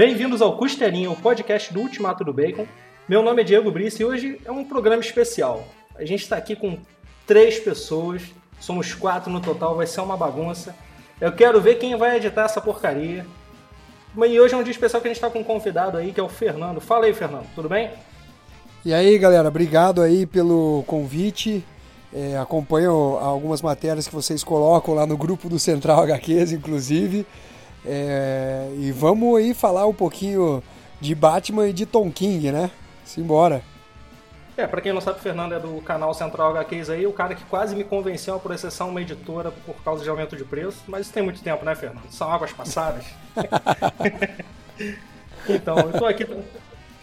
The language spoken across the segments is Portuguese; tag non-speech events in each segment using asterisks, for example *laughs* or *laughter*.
Bem-vindos ao Costelinho, o podcast do Ultimato do Bacon. Meu nome é Diego Brice e hoje é um programa especial. A gente está aqui com três pessoas, somos quatro no total, vai ser uma bagunça. Eu quero ver quem vai editar essa porcaria. E hoje é um dia especial que a gente está com um convidado aí, que é o Fernando. Fala aí, Fernando, tudo bem? E aí, galera, obrigado aí pelo convite. É, acompanho algumas matérias que vocês colocam lá no grupo do Central HQs, inclusive. É, e vamos aí falar um pouquinho de Batman e de Tom King, né? Simbora. É, pra quem não sabe, o Fernando é do canal Central HQs aí, o cara que quase me convenceu a processar uma editora por causa de aumento de preço, mas isso tem muito tempo, né, Fernando? São águas passadas. *laughs* então, eu tô aqui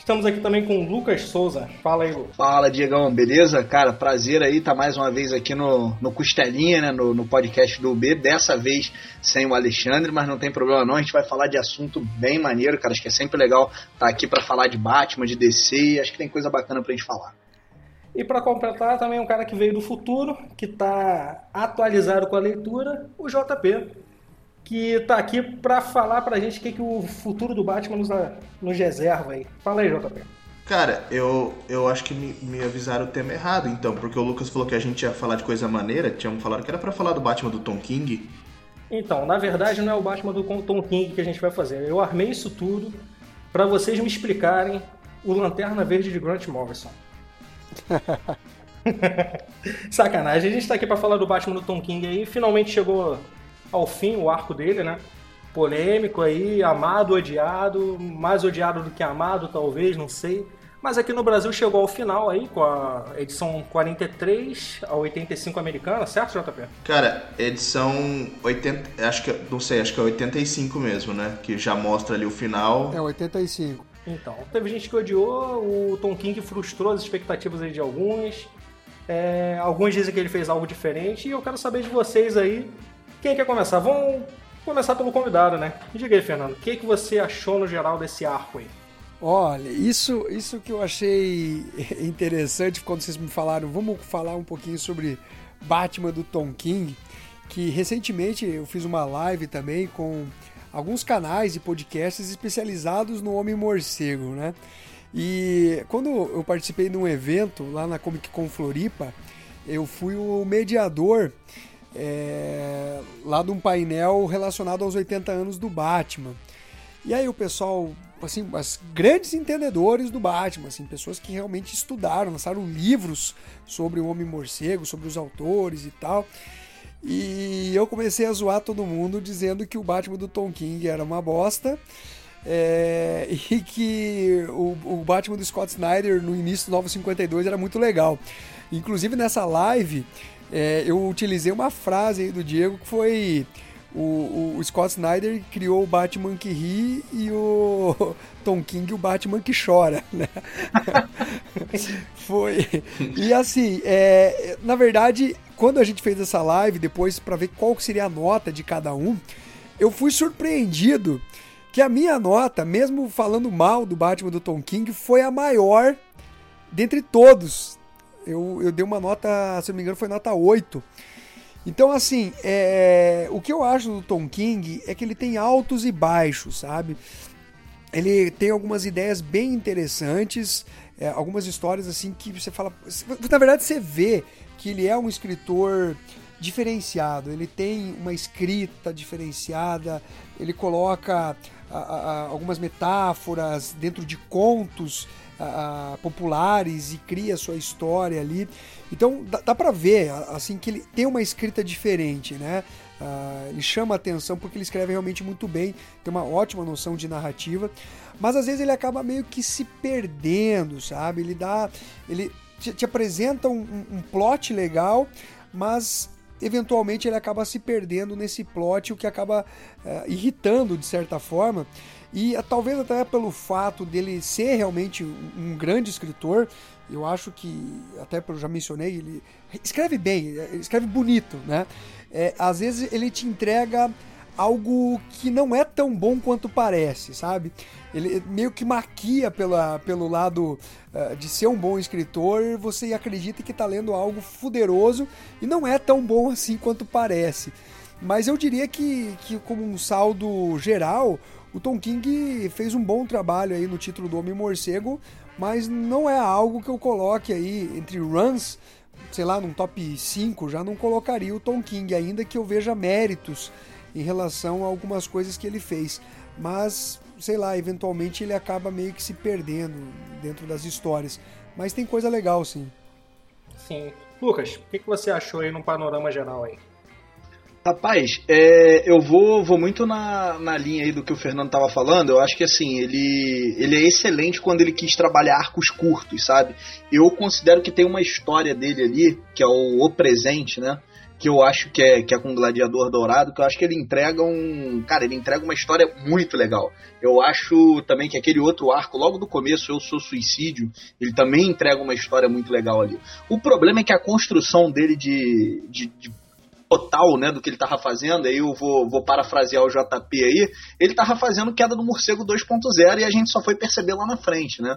Estamos aqui também com o Lucas Souza. Fala aí, Lucas. Fala, Diegão, beleza? Cara, prazer aí estar tá mais uma vez aqui no, no Costelinha, né? No, no podcast do B. Dessa vez sem o Alexandre, mas não tem problema não. A gente vai falar de assunto bem maneiro, cara. Acho que é sempre legal estar tá aqui para falar de Batman, de DC. Acho que tem coisa bacana pra gente falar. E para completar, também um cara que veio do futuro, que está atualizado com a leitura, o JP que está aqui para falar para a gente o que, que o futuro do Batman nos, nos reserva aí. Fala aí, JP. Cara, eu, eu acho que me, me avisaram o tema errado, então, porque o Lucas falou que a gente ia falar de coisa maneira, tinham falado que era para falar do Batman do Tom King. Então, na verdade não é o Batman do Tom King que a gente vai fazer. Eu armei isso tudo para vocês me explicarem o Lanterna Verde de Grant Morrison. *laughs* *laughs* Sacanagem, a gente tá aqui para falar do Batman do Tom King aí, finalmente chegou ao fim o arco dele, né? Polêmico aí, amado, odiado, mais odiado do que amado, talvez, não sei. Mas aqui no Brasil chegou ao final aí, com a edição 43 a 85 americana, certo, JP? Cara, edição 80, acho que, não sei, acho que é 85 mesmo, né? Que já mostra ali o final. É 85. Então, teve gente que odiou, o Tom King frustrou as expectativas aí de alguns. É, alguns dizem que ele fez algo diferente e eu quero saber de vocês aí quem quer começar? Vamos começar pelo convidado, né? Diga aí, Fernando, o que, que você achou no geral desse arco aí? Olha, isso, isso que eu achei *laughs* interessante quando vocês me falaram, vamos falar um pouquinho sobre Batman do Tom King, que recentemente eu fiz uma live também com alguns canais e podcasts especializados no Homem Morcego, né? E quando eu participei de um evento lá na Comic Con Floripa, eu fui o mediador é, lá de um painel relacionado aos 80 anos do Batman. E aí o pessoal, assim, as grandes entendedores do Batman, assim, pessoas que realmente estudaram, lançaram livros sobre o Homem-Morcego, sobre os autores e tal. E eu comecei a zoar todo mundo dizendo que o Batman do Tom King era uma bosta. É, *laughs* e que o, o, Batman do Scott Snyder no início do Novo 52 era muito legal. Inclusive nessa live é, eu utilizei uma frase aí do Diego que foi o, o, Scott Snyder criou o Batman que ri e o *laughs* Tom King o Batman que chora, né? *laughs* foi. E assim, é, na verdade, quando a gente fez essa live depois para ver qual seria a nota de cada um, eu fui surpreendido que a minha nota, mesmo falando mal do Batman do Tom King, foi a maior dentre todos, eu, eu dei uma nota, se não me engano, foi nota 8. Então, assim, é, o que eu acho do Tom King é que ele tem altos e baixos, sabe? Ele tem algumas ideias bem interessantes, é, algumas histórias assim que você fala. Na verdade, você vê que ele é um escritor diferenciado, ele tem uma escrita diferenciada, ele coloca a, a, algumas metáforas dentro de contos populares e cria sua história ali. Então dá, dá para ver assim que ele tem uma escrita diferente, né? Uh, ele chama atenção porque ele escreve realmente muito bem, tem uma ótima noção de narrativa, mas às vezes ele acaba meio que se perdendo, sabe? Ele dá, ele te, te apresenta um, um, um plot legal, mas eventualmente ele acaba se perdendo nesse plot, o que acaba uh, irritando de certa forma. E uh, talvez até pelo fato dele ser realmente um, grande escritor, eu acho que, até eu já mencionei, ele escreve bem, escreve bonito, né? É, às vezes ele te entrega algo que não é tão bom quanto parece, sabe? Ele meio que maquia pela, pelo lado uh, de ser um bom escritor, você acredita que está lendo algo fuderoso e não é tão bom assim quanto parece. Mas eu diria que, que como um saldo geral, o Tom King fez um bom trabalho aí no título do Homem Morcego, mas não é algo que eu coloque aí entre runs, sei lá, num top 5, já não colocaria o Tom King, ainda que eu veja méritos em relação a algumas coisas que ele fez. Mas, sei lá, eventualmente ele acaba meio que se perdendo dentro das histórias. Mas tem coisa legal, sim. Sim. Lucas, o que, que você achou aí no panorama geral aí? Rapaz, é, eu vou, vou muito na, na linha aí do que o Fernando tava falando. Eu acho que assim, ele, ele é excelente quando ele quis trabalhar arcos curtos, sabe? Eu considero que tem uma história dele ali, que é o O Presente, né? Que eu acho que é, que é com o Gladiador Dourado, que eu acho que ele entrega um. Cara, ele entrega uma história muito legal. Eu acho também que aquele outro arco, logo do começo, Eu Sou Suicídio, ele também entrega uma história muito legal ali. O problema é que a construção dele de, de, de total né, do que ele estava fazendo, aí eu vou, vou parafrasear o JP aí, ele estava fazendo queda do morcego 2.0 e a gente só foi perceber lá na frente. Né?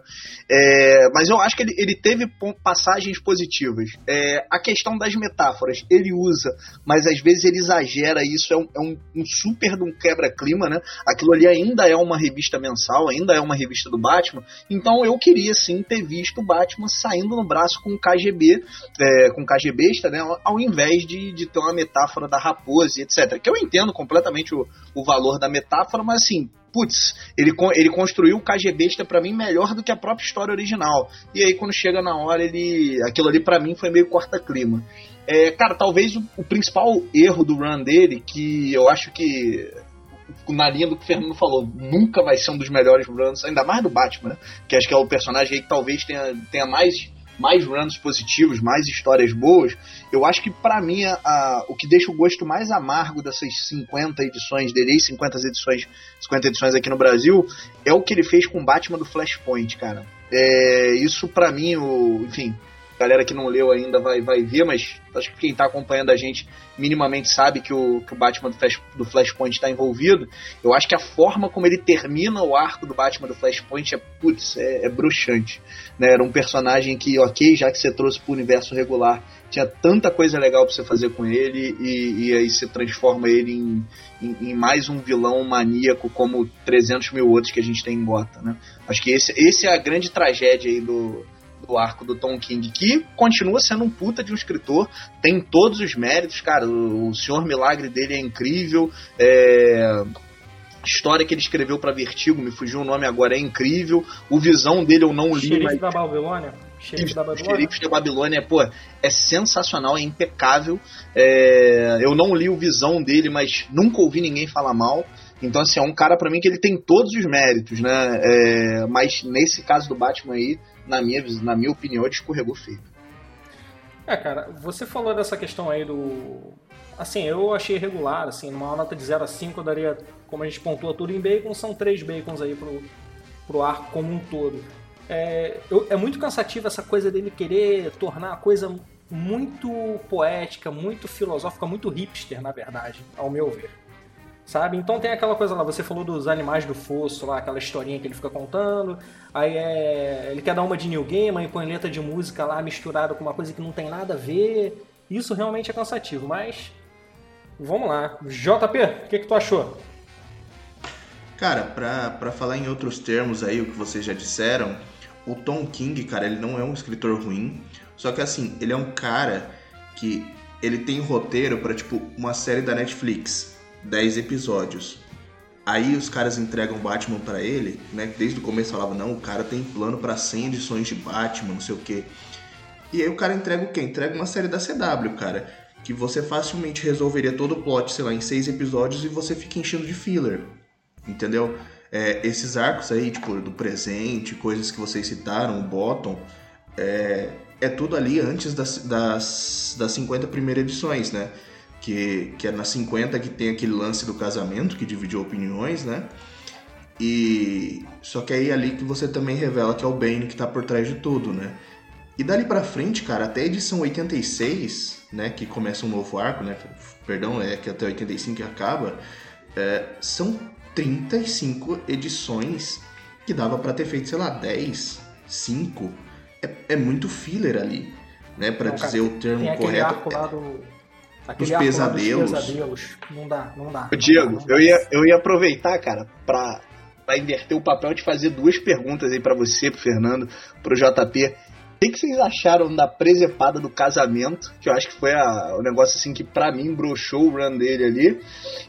É, mas eu acho que ele, ele teve passagens positivas. É, a questão das metáforas, ele usa, mas às vezes ele exagera, isso é um, é um, um super de um quebra-clima, né? Aquilo ali ainda é uma revista mensal, ainda é uma revista do Batman, então eu queria sim ter visto o Batman saindo no braço com o KGB, é, com KGBista, né? Ao invés de, de ter uma metáfora da raposa, etc. Que eu entendo completamente o, o valor da metáfora, mas assim, putz, ele, ele construiu o KGBista para mim melhor do que a própria história original. E aí quando chega na hora, ele. aquilo ali para mim foi meio corta-clima. É, cara, talvez o, o, principal erro do run dele, que eu acho que. Na linha do que o Fernando falou, nunca vai ser um dos melhores runs, ainda mais do Batman, né? Que acho que é o personagem que talvez tenha, tenha mais mais runs positivos, mais histórias boas, eu acho que para mim a, a, o que deixa o gosto mais amargo dessas 50 edições dele, 50 edições, 50 edições aqui no Brasil, é o que ele fez com o Batman do Flashpoint, cara. É, isso para mim, o, enfim, galera que não leu ainda vai, vai ver, mas acho que quem está acompanhando a gente minimamente sabe que o, que o Batman do, Flash, do Flashpoint está envolvido. Eu acho que a forma como ele termina o arco do Batman do Flashpoint é, putz, é, é bruxante. Né? Era um personagem que, ok, já que você trouxe para o universo regular, tinha tanta coisa legal para você fazer com ele e, e aí você transforma ele em, em, em, mais um vilão maníaco como 300 mil outros que a gente tem em Gotham, né? Acho que esse, esse é a grande tragédia aí do, do arco do Tom King, que continua sendo um puta de um escritor, tem todos os méritos, cara. O, o Senhor Milagre dele é incrível. É, história que ele escreveu para Vertigo, me fugiu o nome agora, é incrível. O Visão dele eu não li. Xerife mas... da Babilônia? Xerife da Babilônia? Xerife da Babilônia, pô, é sensacional, é impecável. É... Eu não li o Visão dele, mas nunca ouvi ninguém falar mal. Então, assim, é um cara para mim que ele tem todos os méritos, né? É... Mas nesse caso do Batman aí, na minha, na minha opinião, ele escorregou feio. É, cara, você falou dessa questão aí do. Assim, eu achei regular, assim, numa nota de 0 a 5 eu daria, como a gente pontua tudo em bacon, são três bacons aí pro, pro arco como um todo. É, eu, é muito cansativo essa coisa dele querer tornar a coisa muito poética, muito filosófica, muito hipster, na verdade, ao meu ver sabe? Então tem aquela coisa lá, você falou dos animais do fosso lá, aquela historinha que ele fica contando, aí é, ele quer dar uma de New Game, e põe letra de música lá misturada com uma coisa que não tem nada a ver. Isso realmente é cansativo, mas vamos lá. JP, o que, que tu achou? Cara, pra, pra falar em outros termos aí, o que vocês já disseram, o Tom King, cara, ele não é um escritor ruim, só que assim, ele é um cara que ele tem roteiro para tipo uma série da Netflix. 10 episódios. Aí os caras entregam Batman para ele, né? Desde o começo falava não, o cara tem plano para 100 edições de Batman, não sei o quê. E aí o cara entrega o quê? Entrega uma série da CW, cara, que você facilmente resolveria todo o plot, sei lá, em seis episódios e você fica enchendo de filler. Entendeu? É, esses arcos aí, tipo, do presente, coisas que vocês citaram, o Bottom, é, é tudo ali antes das, das, das 50 primeiras edições, né? Que, que é na 50 que tem aquele lance do casamento que dividiu opiniões, né? E só que aí é ali que você também revela que é o Bane que tá por trás de tudo, né? E dali para frente, cara, até a edição 86, né, que começa um novo arco, né? Perdão, é que até 85 que acaba, é, são 35 edições que dava para ter feito, sei lá, 10, 5. É, é muito filler ali, né, para dizer o termo tem correto. Arco lá do Aquele os pesadelos. pesadelos. Não dá, não dá. Diego, não dá, não eu, ia, eu ia aproveitar, cara, pra vai inverter o papel de fazer duas perguntas aí para você, pro Fernando, pro JP. O que, que, vocês acharam da presepada do casamento? Que eu acho que foi a, o negócio assim que para mim broxou o run dele ali.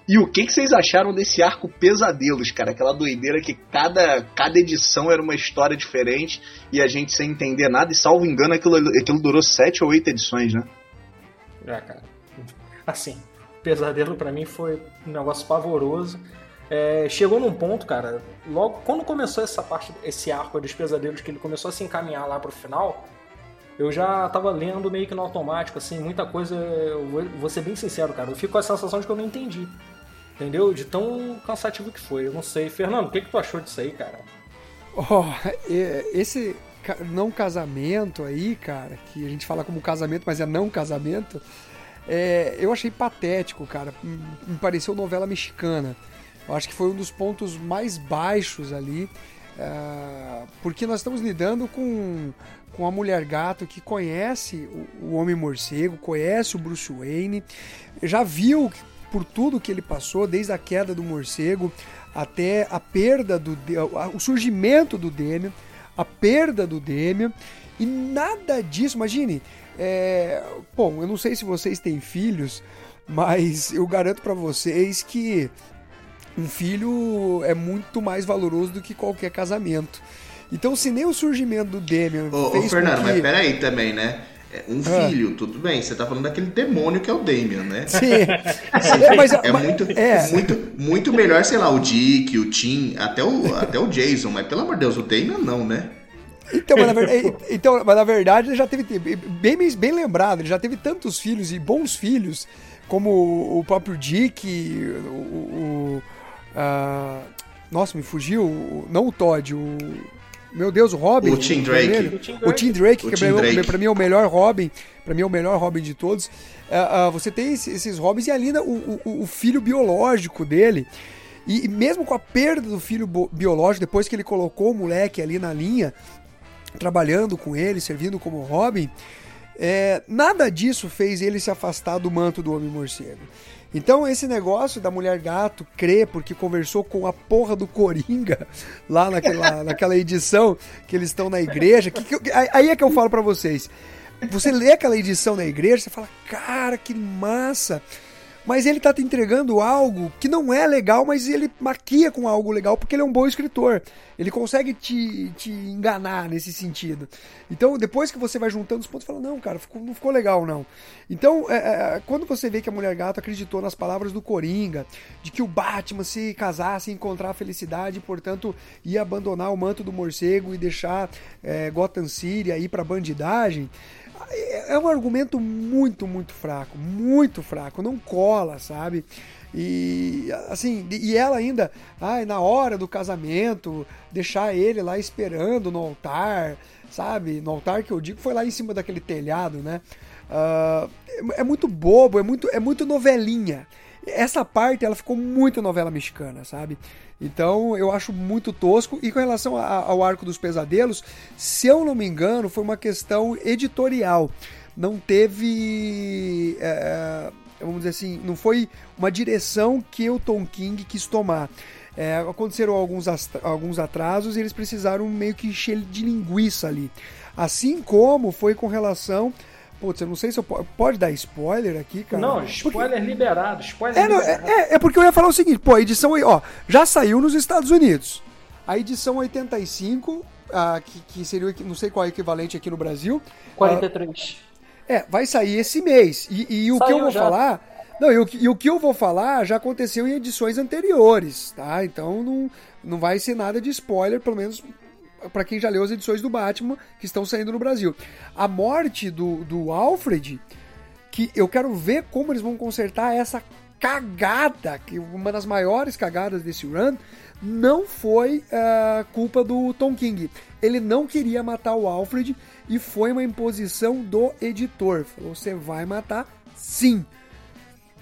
E o que, que vocês acharam desse arco Pesadelos, cara? Aquela doideira que cada, cada edição era uma história diferente e a gente sem entender nada. E salvo engano, aquilo, aquilo durou sete ou oito edições, né? É, cara. Assim, Pesadelo para mim foi um negócio pavoroso. É, chegou num ponto, cara, logo quando começou essa parte, esse arco dos pesadelos, que ele começou a se encaminhar lá pro final, eu já tava lendo meio que no automático, assim, muita coisa. Eu vou, vou ser bem sincero, cara, eu fico com a sensação de que eu não entendi. Entendeu? De tão cansativo que foi. Eu não sei. Fernando, o que, que tu achou disso aí, cara? Oh, esse não casamento aí, cara, que a gente fala como casamento, mas é não casamento, é, eu achei patético, cara. Me pareceu novela mexicana. Eu acho que foi um dos pontos mais baixos ali, uh, porque nós estamos lidando com, com a mulher gato que conhece o, o Homem Morcego, conhece o Bruce Wayne, já viu por tudo que ele passou, desde a queda do morcego até a perda do o surgimento do Demian, a perda do Demian, e nada disso, imagine, é, bom, eu não sei se vocês têm filhos, mas eu garanto para vocês que um filho é muito mais valoroso do que qualquer casamento. Então, se nem o surgimento do Demian. Ô, fez ô Fernando, que... mas peraí também, né? É, um ah. filho, tudo bem, você tá falando daquele demônio que é o Damian, né? *laughs* Sim. é, mas, é, mas, muito, é. muito, muito melhor, sei lá, o Dick, o Tim, até o, até o Jason, mas pelo amor de Deus, o Damian não, né? Então, mas na verdade, *laughs* então, mas na verdade ele já teve, bem, bem lembrado, ele já teve tantos filhos e bons filhos, como o próprio Dick, o, o Uh, nossa, me fugiu. Não o Todd, o. Meu Deus, o Robin. O Tim Drake. O Tim Drake, que é para mim é o melhor Robin. Para mim é o melhor Robin de todos. Uh, uh, você tem esses Robins e ali o, o, o filho biológico dele. E, e, mesmo com a perda do filho biológico, depois que ele colocou o moleque ali na linha, trabalhando com ele, servindo como Robin, é, nada disso fez ele se afastar do manto do Homem-Morcego. Então esse negócio da mulher gato crer porque conversou com a porra do Coringa *laughs* lá naquela, *laughs* naquela edição que eles estão na igreja, que, que, aí é que eu falo para vocês. Você lê aquela edição na igreja, você fala, cara, que massa! Mas ele está te entregando algo que não é legal, mas ele maquia com algo legal porque ele é um bom escritor. Ele consegue te, te enganar nesse sentido. Então, depois que você vai juntando os pontos, fala: não, cara, ficou, não ficou legal, não. Então, é, é, quando você vê que a Mulher Gato acreditou nas palavras do Coringa, de que o Batman se casasse e encontrar a felicidade, portanto, ia abandonar o manto do morcego e deixar é, Gotham City aí para bandidagem é um argumento muito, muito fraco, muito fraco, não cola, sabe? E assim, e ela ainda, ai, na hora do casamento, deixar ele lá esperando no altar, sabe? No altar que eu digo foi lá em cima daquele telhado, né? Uh, é muito bobo, é muito, é muito novelinha. Essa parte ela ficou muito novela mexicana, sabe? Então eu acho muito tosco. E com relação a, ao Arco dos Pesadelos, se eu não me engano, foi uma questão editorial. Não teve. É, vamos dizer assim, não foi uma direção que o Tom King quis tomar. É, aconteceram alguns, alguns atrasos e eles precisaram meio que encher de linguiça ali. Assim como foi com relação Putz, eu não sei se eu pode dar spoiler aqui, cara. Não, spoiler porque... liberado, spoiler é, não, liberado. É, é, porque eu ia falar o seguinte, pô, a edição aí, ó, já saiu nos Estados Unidos. A edição 85, ah, que, que seria, não sei qual é o equivalente aqui no Brasil. 43. Ah, é, vai sair esse mês. E, e o que eu vou já. falar... Não, e o, e o que eu vou falar já aconteceu em edições anteriores, tá? Então não, não vai ser nada de spoiler, pelo menos para quem já leu as edições do Batman que estão saindo no Brasil. A morte do, do Alfred, que eu quero ver como eles vão consertar essa cagada, que uma das maiores cagadas desse run, não foi uh, culpa do Tom King. Ele não queria matar o Alfred e foi uma imposição do editor. Falou: você vai matar sim.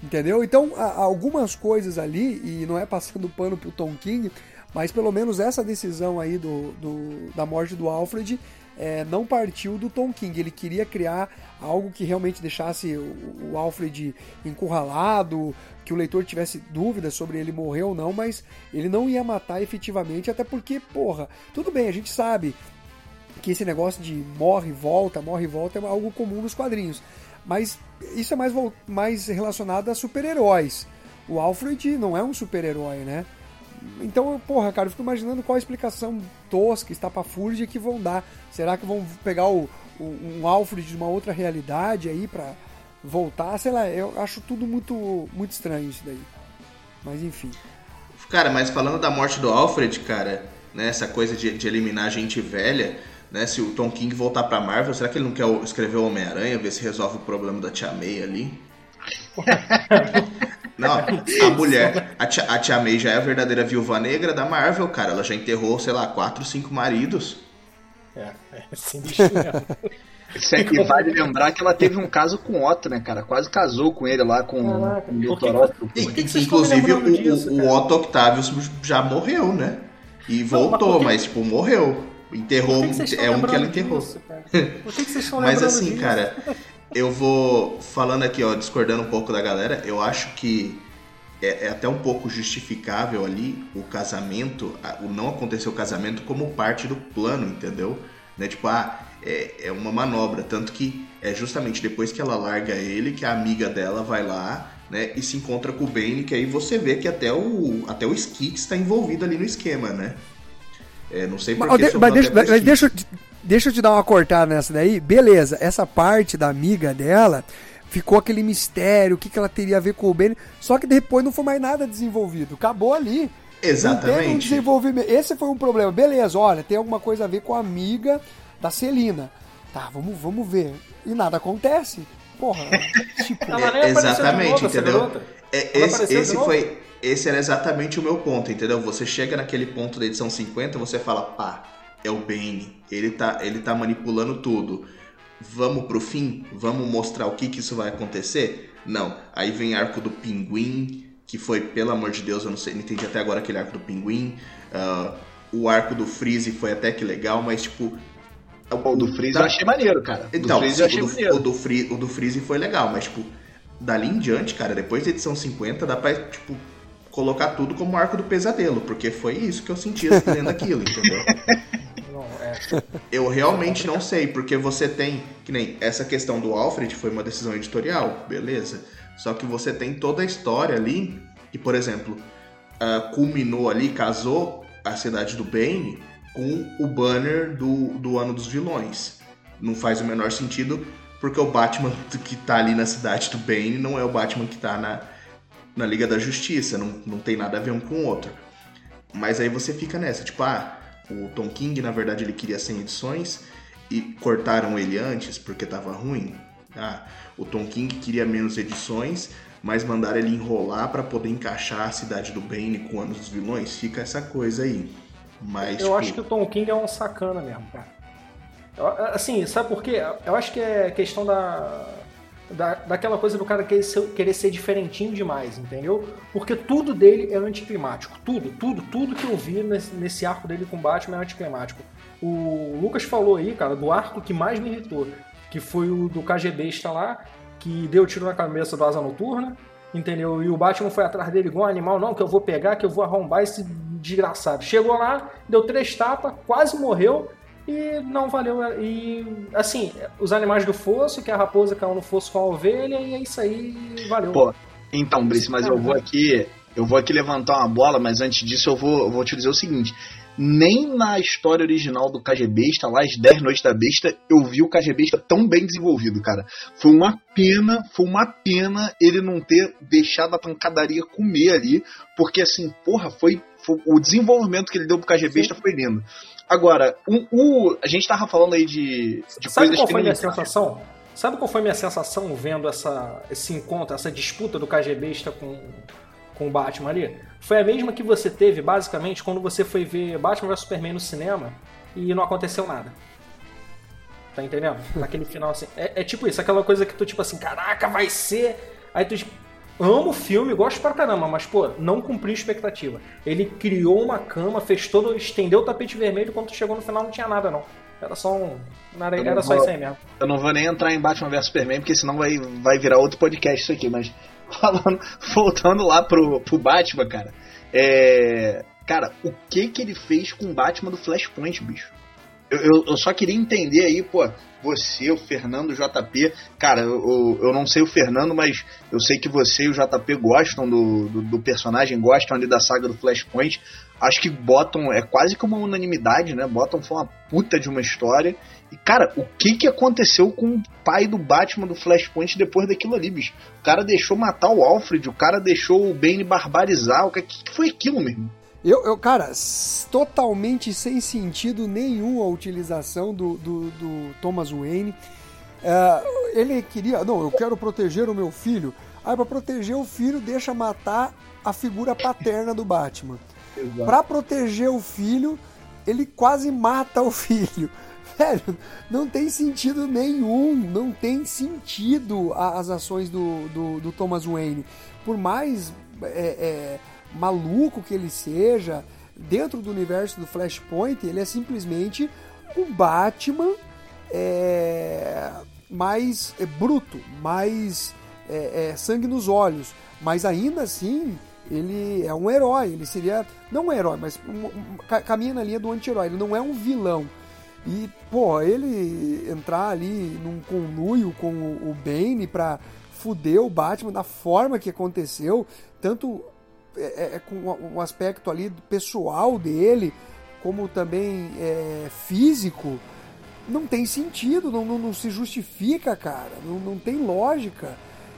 Entendeu? Então, algumas coisas ali, e não é passando pano pro Tom King, mas pelo menos essa decisão aí do, do da morte do Alfred é, não partiu do Tom King. Ele queria criar algo que realmente deixasse o, o Alfred encurralado, que o leitor tivesse dúvidas sobre ele morrer ou não, mas ele não ia matar efetivamente, até porque, porra, tudo bem, a gente sabe que esse negócio de morre e volta, morre e volta é algo comum nos quadrinhos. Mas isso é mais, mais relacionado a super-heróis. O Alfred não é um super-herói, né? Então, porra, cara, eu fico imaginando qual a explicação tosca, estapafúrdia que vão dar. Será que vão pegar o, o, um Alfred de uma outra realidade aí pra voltar? Sei lá, eu acho tudo muito, muito estranho isso daí. Mas enfim. Cara, mas falando da morte do Alfred, cara, né, essa coisa de, de eliminar gente velha, né, se o Tom King voltar pra Marvel, será que ele não quer escrever o Homem-Aranha, ver se resolve o problema da Tia May ali? *laughs* Não, *laughs* a mulher, a tia, a tia, May já é a verdadeira viúva negra da Marvel, cara. Ela já enterrou, sei lá, quatro, cinco maridos. É, é sinistro mesmo. e vale lembrar que ela teve um caso com o Otto, né, cara? Quase casou com ele lá, com, Caraca, o Dr. Otto. Por que, que Inclusive, o, disso, o, Otto Octavius já morreu, né? E voltou, Não, mas, mas, tipo, morreu. Enterrou, é um que ela enterrou. Disso, Por que, que vocês *laughs* estão Mas assim, disso? cara, eu vou falando aqui, ó, discordando um pouco da galera, eu acho que é, é, até um pouco justificável ali o casamento, o não acontecer o casamento como parte do plano, entendeu? Né? Tipo, ah, é, é uma manobra. Tanto que é justamente depois que ela larga ele que a amiga dela vai lá né, e se encontra com o Bane, que aí você vê que até o, até o Skit está envolvido ali no esquema, né? É, não sei porquê. Mas, mas, deixa, mas deixa, deixa eu te dar uma cortada nessa daí. Beleza, essa parte da amiga dela ficou aquele mistério, o que, que ela teria a ver com o Ben. Só que depois não foi mais nada desenvolvido. Acabou ali. Exatamente. Não teve um desenvolvimento. Esse foi um problema. Beleza, olha, tem alguma coisa a ver com a amiga da Celina. Tá, vamos, vamos ver. E nada acontece. Porra, *laughs* tipo... é, exatamente, entendeu? É, esse, esse foi esse era exatamente o meu ponto, entendeu? Você chega naquele ponto da edição 50, você fala, pá, é o Bane, ele tá, ele tá manipulando tudo. Vamos pro fim? Vamos mostrar o que que isso vai acontecer? Não. Aí vem arco do Pinguim, que foi, pelo amor de Deus, eu não sei, não entendi até agora aquele arco do Pinguim. Uh, o arco do Freeze foi até que legal, mas tipo. O do Freeze tá... eu achei maneiro, cara. Então, o, do, maneiro. O, do Free, o do Freeze foi legal, mas tipo, dali em diante, cara, depois da edição 50, dá pra, tipo, colocar tudo como arco do pesadelo, porque foi isso que eu sentia lendo aquilo, *laughs* entendeu? *laughs* Eu realmente não sei, porque você tem, que nem essa questão do Alfred foi uma decisão editorial, beleza. Só que você tem toda a história ali, que, por exemplo, uh, culminou ali, casou a cidade do Bane com o banner do, do Ano dos Vilões. Não faz o menor sentido, porque o Batman *laughs* que tá ali na cidade do Bane não é o Batman que tá na, na Liga da Justiça, não, não tem nada a ver um com o outro. Mas aí você fica nessa, tipo, ah, o Tom King, na verdade, ele queria 100 edições e cortaram ele antes porque tava ruim. Ah, o Tom King queria menos edições, mas mandaram ele enrolar para poder encaixar a Cidade do Bane com Anos dos Vilões. Fica essa coisa aí. Mas, eu tipo... acho que o Tom King é um sacana mesmo, cara. Assim, sabe por quê? Eu acho que é questão da, da, daquela coisa do cara querer ser, querer ser diferentinho demais, entendeu? Porque tudo dele é anticlimático. Tudo, tudo, tudo que eu vi nesse, nesse arco dele com Batman é anticlimático. O Lucas falou aí, cara, do arco que mais me irritou, que foi o do KGB está lá, que deu tiro na cabeça do Asa Noturna, entendeu? E o Batman foi atrás dele igual um animal, não, que eu vou pegar, que eu vou arrombar esse desgraçado. Chegou lá, deu três tapas, quase morreu, e não valeu. E assim, os animais do fosso, que a raposa caiu no fosso com a ovelha, e é isso aí, valeu. Pô, então, Brice, mas eu vou aqui. Eu vou aqui levantar uma bola, mas antes disso eu vou, eu vou te dizer o seguinte. Nem na história original do KGBista, lá as 10 Noites da Besta, eu vi o KGBista tão bem desenvolvido, cara. Foi uma pena, foi uma pena ele não ter deixado a pancadaria comer ali, porque assim, porra, foi, foi o desenvolvimento que ele deu pro KGBista foi lindo. Agora, o, o, a gente tava falando aí de, de Sabe coisas qual foi minha sensação? Sabe qual foi minha sensação vendo essa, esse encontro, essa disputa do KGBista com, com o Batman ali? Foi a mesma que você teve, basicamente, quando você foi ver Batman vs Superman no cinema e não aconteceu nada. Tá entendendo? *laughs* Naquele final assim. É, é, tipo isso, aquela coisa que tu, tipo assim, caraca, vai ser. Aí tu, tipo, amo o filme, gosto pra caramba, mas, pô, não cumpriu expectativa. Ele criou uma cama, fez todo, estendeu o tapete vermelho, quando chegou no final não tinha nada, não. Era só um. Era, era só vou, isso aí mesmo. Eu não vou nem entrar em Batman vs Superman, porque senão vai, vai virar outro podcast isso aqui, mas *laughs* falando, voltando lá pro, pro Batman, cara. É. Cara, o que que ele fez com o Batman do Flashpoint, bicho? Eu, eu, eu, só queria entender aí, pô, você, o Fernando, o JP. Cara, eu, eu não sei o Fernando, mas eu sei que você e o JP gostam do, do, do personagem, gostam ali da saga do Flashpoint. Acho que Bottom é quase que uma unanimidade, né? Bottom foi uma puta de uma história. E, cara, o que que aconteceu com o pai do Batman do Flashpoint depois daquilo ali, bicho? O cara deixou matar o Alfred, o cara deixou o Bane barbarizar. O que, que foi aquilo, mesmo? Eu, eu, cara, totalmente sem sentido nenhum a utilização do, do, do Thomas Wayne. Uh, ele queria, não, eu quero proteger o meu filho. Aí, para proteger o filho, deixa matar a figura paterna do Batman. Para proteger o filho, ele quase mata o *laughs* filho. Velho, não tem sentido nenhum, não tem sentido as ações do, do, do Thomas Wayne. Por mais é, é, maluco que ele seja, dentro do universo do Flashpoint, ele é simplesmente um Batman é, mais é, bruto, mais é, é, sangue nos olhos, mas ainda assim ele é um herói, ele seria, não um herói, mas um, um, caminha na linha do anti-herói, ele não é um vilão. E, pô, ele entrar ali num conluio com o, o Bane pra fuder o Batman da forma que aconteceu, tanto é, é, é com o aspecto ali pessoal dele, como também é, físico, não tem sentido, não, não, não, se justifica, cara, não, não tem lógica.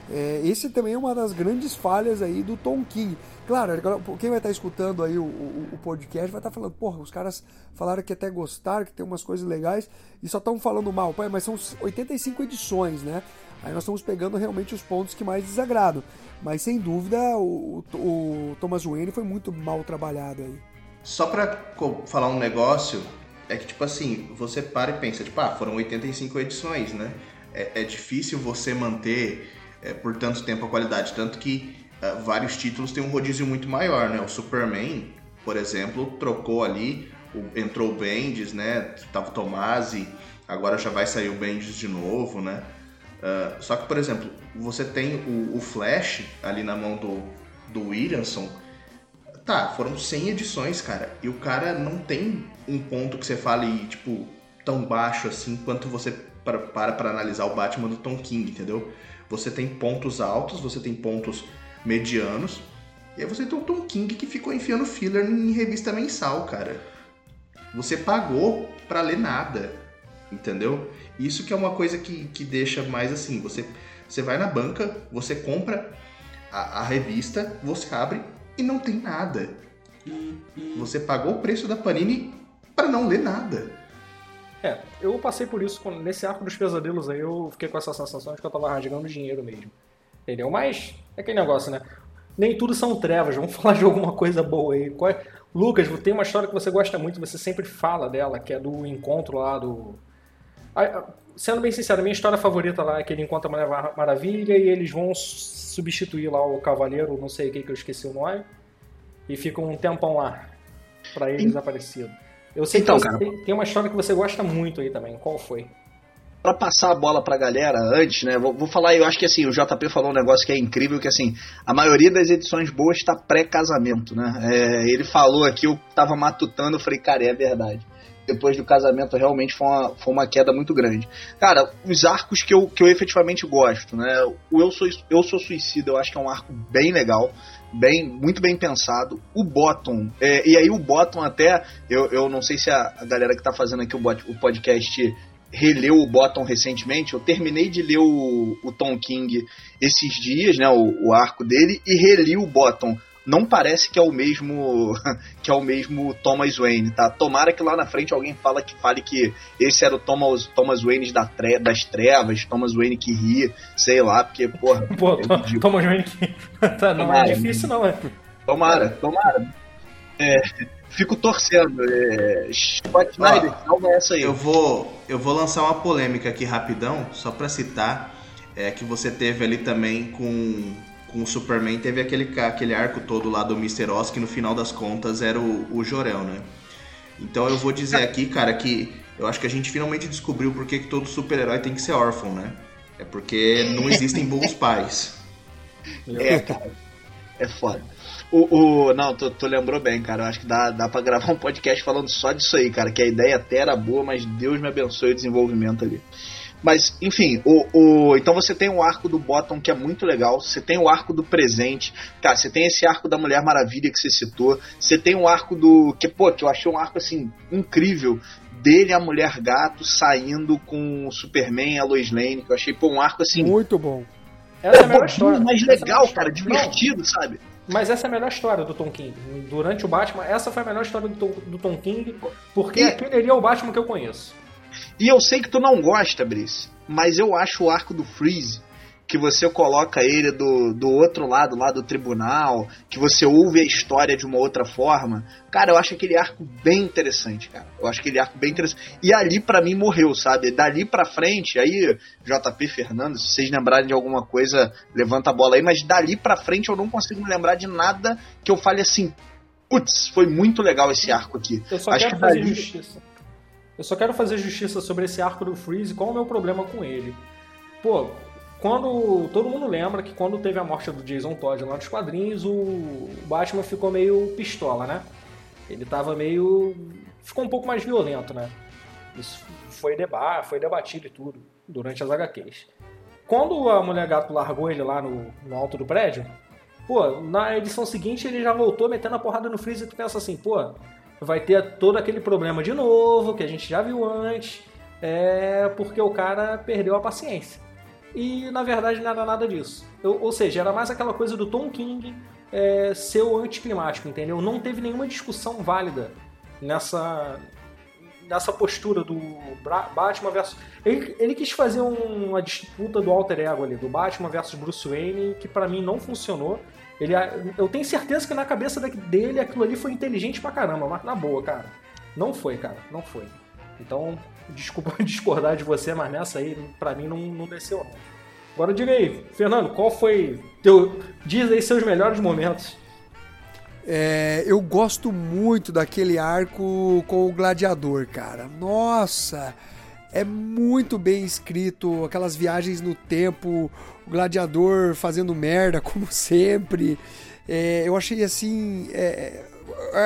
É, esse também é uma das grandes falhas aí do Tom King. Claro, quem vai estar escutando aí o, o, o, podcast vai estar falando, porra, os caras falaram que até gostaram, que tem umas coisas legais e só estão falando mal. Pai, mas são 85 edições, né? Aí nós estamos pegando realmente os pontos que mais desagradam. Mas sem dúvida o, o Thomas Wayne foi muito mal trabalhado aí. Só pra falar um negócio, é que tipo assim, você para e pensa, tipo, ah, foram 85 edições, né? É, é difícil você manter é, por tanto tempo a qualidade, tanto que é, vários títulos têm um rodízio muito maior, né? O Superman, por exemplo, trocou ali, o, entrou o Bendis, né? Tava o Tomasi, agora já vai sair o Bendis de novo, né? Uh, só que, por exemplo, você tem o, o, Flash ali na mão do, do Williamson. Tá, foram 100 edições, cara. E o cara não tem um ponto que você fale, tipo, tão baixo assim quanto você para para analisar o Batman do Tom King, entendeu? Você tem pontos altos, você tem pontos medianos. E aí você tem o Tom King que ficou enfiando filler em revista mensal, cara. Você pagou para ler nada entendeu? Isso que é uma coisa que, que deixa mais assim, você, você vai na banca, você compra a, a revista, você abre e não tem nada. Você pagou o preço da Panini para não ler nada. É, eu passei por isso nesse arco dos pesadelos aí, eu fiquei com essa sensação de que eu tava rasgando dinheiro mesmo. Entendeu? Mas é aquele negócio, né? Nem tudo são trevas, vamos *laughs* falar de alguma coisa boa aí. Qual é... Lucas, tem uma história que você gosta muito, você sempre fala dela, que é do encontro lá do Sendo bem sincero, a minha história favorita lá é que ele encontra a Mulher Maravilha e eles vão substituir lá o Cavaleiro, não sei o que, que eu esqueci o nome, e ficam um tempão lá, para ele desaparecido. Eu sei então, que tem, tem uma história que você gosta muito aí também, qual foi? para passar a bola pra galera antes, né? Vou, vou, falar, eu acho que assim, o JP falou um negócio que é incrível, que assim, a maioria das edições boas está pré-casamento, né? É, ele falou aqui, eu tava matutando, eu falei, cara, é verdade depois do casamento realmente foi uma, foi uma queda muito grande. Cara, os arcos que eu, que eu efetivamente gosto, né? O Eu Sou, eu Sou Suicida eu acho que é um arco bem legal, bem muito bem pensado. O Bottom, é, e aí o Bottom até, eu, eu não sei se a, a galera que tá fazendo aqui o, o podcast releu o Bottom recentemente, eu terminei de ler o, o Tom King esses dias, né, o, o arco dele, e reli o Bottom não parece que é o mesmo *laughs* que é o mesmo Thomas Wayne, tá? Tomara que lá na frente alguém fala que fale que esse era o Thomas, Thomas Wayne da tre das trevas, Thomas Wayne que ria, sei lá, porque, porra. Pô, é Thomas Wayne que. *laughs* tá, não é tomara, é difícil, não, é. Tomara, tomara. É, fico torcendo. É, Scott Snyder, salva essa aí. Eu vou, eu vou lançar uma polêmica aqui rapidão, só pra citar, é, que você teve ali também com com o Superman teve aquele, aquele arco todo lá do Mr. Oz, que no final das contas era o, o Jorel, né? Então eu vou dizer aqui, cara, que eu acho que a gente finalmente descobriu por que todo super-herói tem que ser órfão, né? É porque não existem bons pais. É, cara. É foda. O, o, não, tu, tu, lembrou bem, cara. Eu acho que dá, dá pra gravar um podcast falando só disso aí, cara. Que a ideia até era boa, mas Deus me abençoe o desenvolvimento ali. Mas, enfim, o, o, então você tem o arco do Bottom que é muito legal. Você tem o arco do presente. Cara, você tem esse arco da Mulher Maravilha que você citou. Você tem o arco do. Que, pô, que eu achei um arco assim incrível. Dele e a Mulher Gato saindo com o Superman e a Lois Lane. Que eu achei, pô, um arco assim. Muito bom. Essa é a melhor história. mais é legal, cara, divertido, Não. sabe? Mas essa é a melhor história do Tom King. Durante o Batman, essa foi a melhor história do Tom, do Tom King, porque e... aquele ali é o Batman que eu conheço. E eu sei que tu não gosta, Brice, mas eu acho o arco do Freeze que você coloca ele do, do outro lado, lá do tribunal, que você ouve a história de uma outra forma. Cara, eu acho aquele arco bem interessante, cara. Eu acho aquele arco bem interessante. E ali para mim morreu, sabe? Dali pra frente, aí, JP Fernando, se vocês lembrarem de alguma coisa, levanta a bola aí, mas dali pra frente eu não consigo me lembrar de nada que eu fale assim, putz, foi muito legal esse arco aqui. Eu só acho quero que fazer dali... justiça. Eu só quero fazer justiça sobre esse arco do Freeze, qual é o meu problema com ele. Pô, quando todo mundo lembra que quando teve a morte do Jason Todd lá nos quadrinhos, o Batman ficou meio pistola, né? Ele tava meio ficou um pouco mais violento, né? Isso foi foi debatido e tudo durante as HQs. Quando a Mulher Gato largou ele lá no, no alto do prédio, pô, na edição seguinte ele já voltou metendo a porrada no Freezer e tu pensa assim, pô, vai ter todo aquele problema de novo que a gente já viu antes, é porque o cara perdeu a paciência e na verdade não era nada disso. Eu, ou seja, era mais aquela coisa do Tom King é, ser o anticlimático, entendeu? Não teve nenhuma discussão válida nessa, nessa postura do Batman versus. Ele, ele quis fazer um, uma disputa do alter ego ali, do Batman versus Bruce Wayne, que para mim não funcionou. Ele, eu tenho certeza que na cabeça dele aquilo ali foi inteligente pra caramba, mas na boa, cara. Não foi, cara, não foi. Então, *laughs* desculpa discordar de você, mas nessa aí, pra mim, não, não desceu. Agora diga aí, Fernando, qual foi teu. Diz aí seus melhores momentos. É, eu gosto muito daquele arco com o gladiador, cara. Nossa, é muito bem escrito, aquelas viagens no tempo, o gladiador fazendo merda, *laughs* como sempre. É, eu achei assim. É,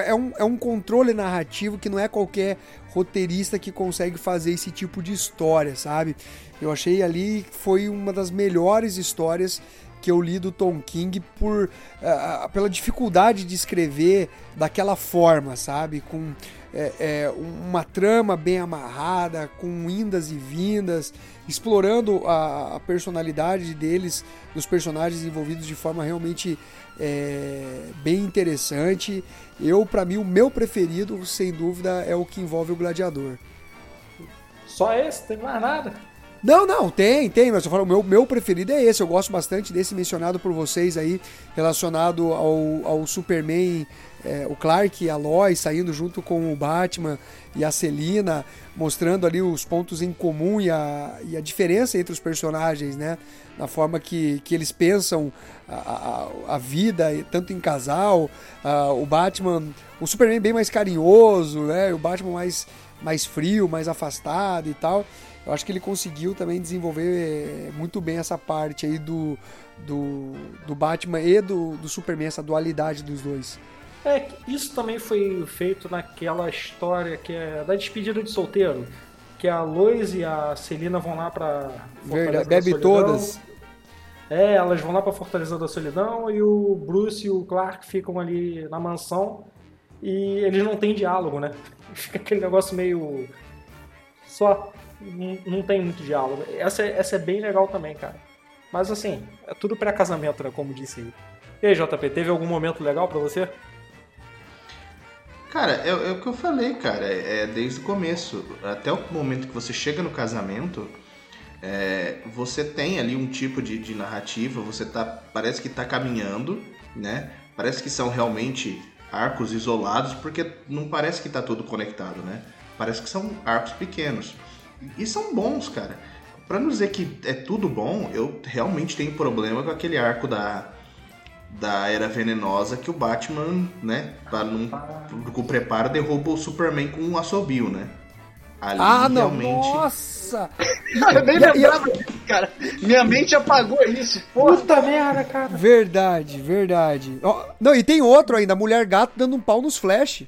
é, um, é um controle narrativo que não é qualquer roteirista que consegue fazer esse tipo de história, sabe? Eu achei ali que foi uma das melhores histórias que eu li do Tom King por uh, pela dificuldade de escrever daquela forma, sabe? Com é, é, uma trama bem amarrada, com indas e vindas, explorando a, a personalidade deles, dos personagens envolvidos de forma realmente é, bem interessante. Eu, para mim, o meu preferido, sem dúvida, é o que envolve o gladiador. Só esse? Tem mais nada? Não, não, tem, tem, mas eu falo, o meu, meu preferido é esse. Eu gosto bastante desse mencionado por vocês aí, relacionado ao, ao Superman, é, o Clark e a Lois saindo junto com o Batman e a Selina, mostrando ali os pontos em comum e a, e a diferença entre os personagens, né? Na forma que, que eles pensam a, a, a vida, tanto em casal, a, o Batman, o Superman bem mais carinhoso, né? O Batman mais, mais frio, mais afastado e tal eu acho que ele conseguiu também desenvolver eh, muito bem essa parte aí do, do, do Batman e do, do Superman, essa dualidade dos dois. É, isso também foi feito naquela história que é da despedida de solteiro, que a Lois e a Celina vão lá pra Verdade, bebe todas. É, elas vão lá pra Fortaleza da Solidão e o Bruce e o Clark ficam ali na mansão e eles não têm diálogo, né? *laughs* Fica aquele negócio meio só não, não tem muito diálogo. Essa, essa é bem legal também, cara. Mas assim, é tudo pré-casamento, né? Como disse aí. E aí, JP, teve algum momento legal para você? Cara, é, é, o que eu falei, cara. É, desde o começo. Até o momento que você chega no casamento, é, você tem ali um tipo de, de, narrativa, você tá. Parece que tá caminhando, né? Parece que são realmente arcos isolados, porque não parece que tá tudo conectado, né? Parece que são arcos pequenos. E são bons, cara. Pra não dizer que é tudo bom, eu realmente tenho problema com aquele arco da, da Era Venenosa que o Batman, né, pra não, com o preparo, derruba o Superman com um assobio, né? Ali ah, não. realmente. Nossa! *laughs* Eu nem lembrava disso, cara. Minha mente apagou isso, porra. Puta merda, cara. Verdade, verdade. Ó, não, e tem outro ainda, a mulher gato dando um pau nos flash.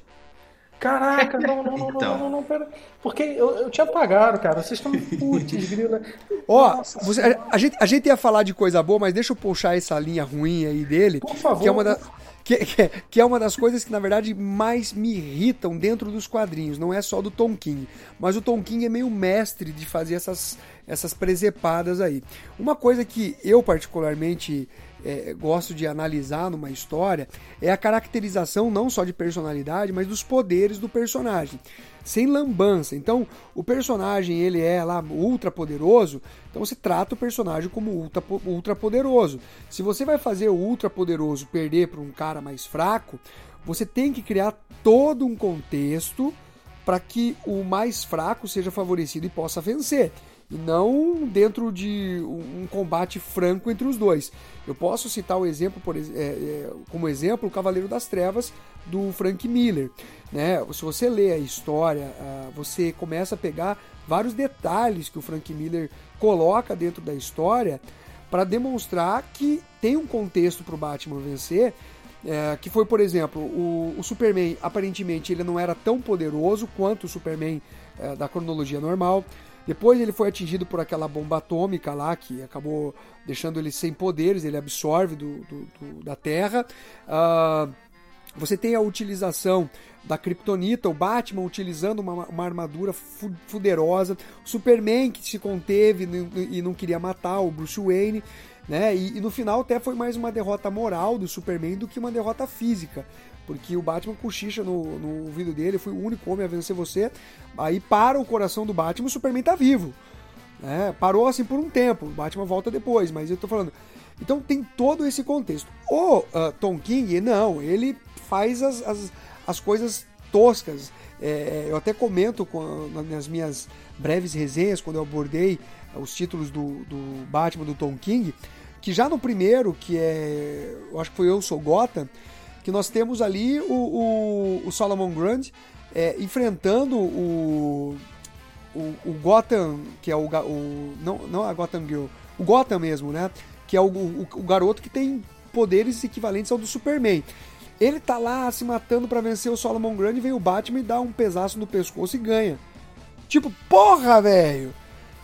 Caraca, não, não, não, Então. não, não, não, pera. Porque eu, eu tinha apagado, cara. Vocês estão *laughs* putz, grila. Ó, você- a, a gente, a gente ia falar de coisa boa, mas deixa eu puxar essa linha ruim aí dele. Por favor. Que é uma, da- que, que- que é uma das coisas que, na verdade, mais me irritam dentro dos quadrinhos. Não é só do Tom King. Mas o Tom King é meio mestre de fazer essas, essas presepadas aí. Uma coisa que eu, particularmente, é, gosto de analisar numa história é a caracterização não só de personalidade, mas dos poderes do personagem. Sem lambança. Então, o personagem ele é lá ultra poderoso, então você trata o personagem como ultra, ultra poderoso. Se você vai fazer o ultra poderoso perder para um cara mais fraco, você tem que criar todo um contexto para que o mais fraco seja favorecido e possa vencer. E não dentro de um combate franco entre os dois. Eu posso citar o exemplo, por, é, é, como exemplo, o Cavaleiro das Trevas do Frank Miller. Né? Se você lê a história, ah, você começa a pegar vários detalhes que o Frank Miller coloca dentro da história para demonstrar que tem um contexto para o Batman vencer é, que foi, por exemplo, o, o Superman, aparentemente, ele não era tão poderoso quanto o Superman é, da cronologia normal. Depois ele foi atingido por aquela bomba atômica lá, que acabou deixando ele sem poderes, ele absorve do, do- do- da Terra. Ah, você tem a utilização da Kryptonita, o Batman utilizando uma, uma armadura fu- fuderosa, o Superman que se conteve e e não queria matar o Bruce Wayne, né? E, e no final até foi mais uma derrota moral do Superman do que uma derrota física. Porque o Batman cochicha no, no ouvido dele, foi o único homem a vencer você. Aí para o coração do Batman, o Superman tá vivo. né? Parou assim por um tempo, o Batman volta depois, mas eu tô falando. Então tem todo esse contexto. O ah, Tom King, não, ele faz as, as, as coisas toscas. É, eu até comento com- nas minhas breves resenhas, quando eu abordei os títulos do, do Batman do Tom King, que já no primeiro, que é. Eu acho que foi Eu Sou Gotham, que nós temos ali o, o, o Solomon Grundy é, enfrentando o, o, o Gotham, que é o, o. não, não a Gotham Girl, o Gotham mesmo, né? Que é o, o, o garoto que tem poderes equivalentes ao do Superman. Ele tá lá se matando pra vencer o Solomon Grundy, vem o Batman e dá um pedaço no pescoço e ganha. Tipo, porra, velho!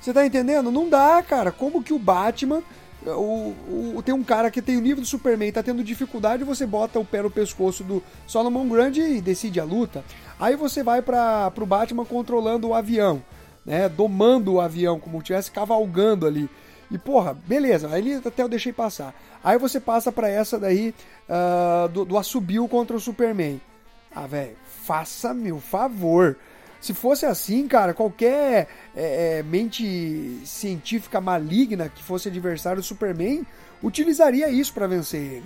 Você tá entendendo? Não dá, cara. Como que o Batman. O, o- tem um cara que tem o nível do Superman, tá tendo dificuldade, você bota o pé no pescoço do Solomon Grundy e decide a luta. Aí você vai para pro Batman controlando o avião, né? Domando o avião, como se estivesse cavalgando ali. E porra, beleza, ele até eu deixei passar. Aí você passa pra essa daí ah, do, do assobio contra o Superman. Ah, velho, faça-me o favor. Se fosse assim, cara, qualquer é, é, mente científica maligna que fosse adversário do Superman utilizaria isso pra vencer ele.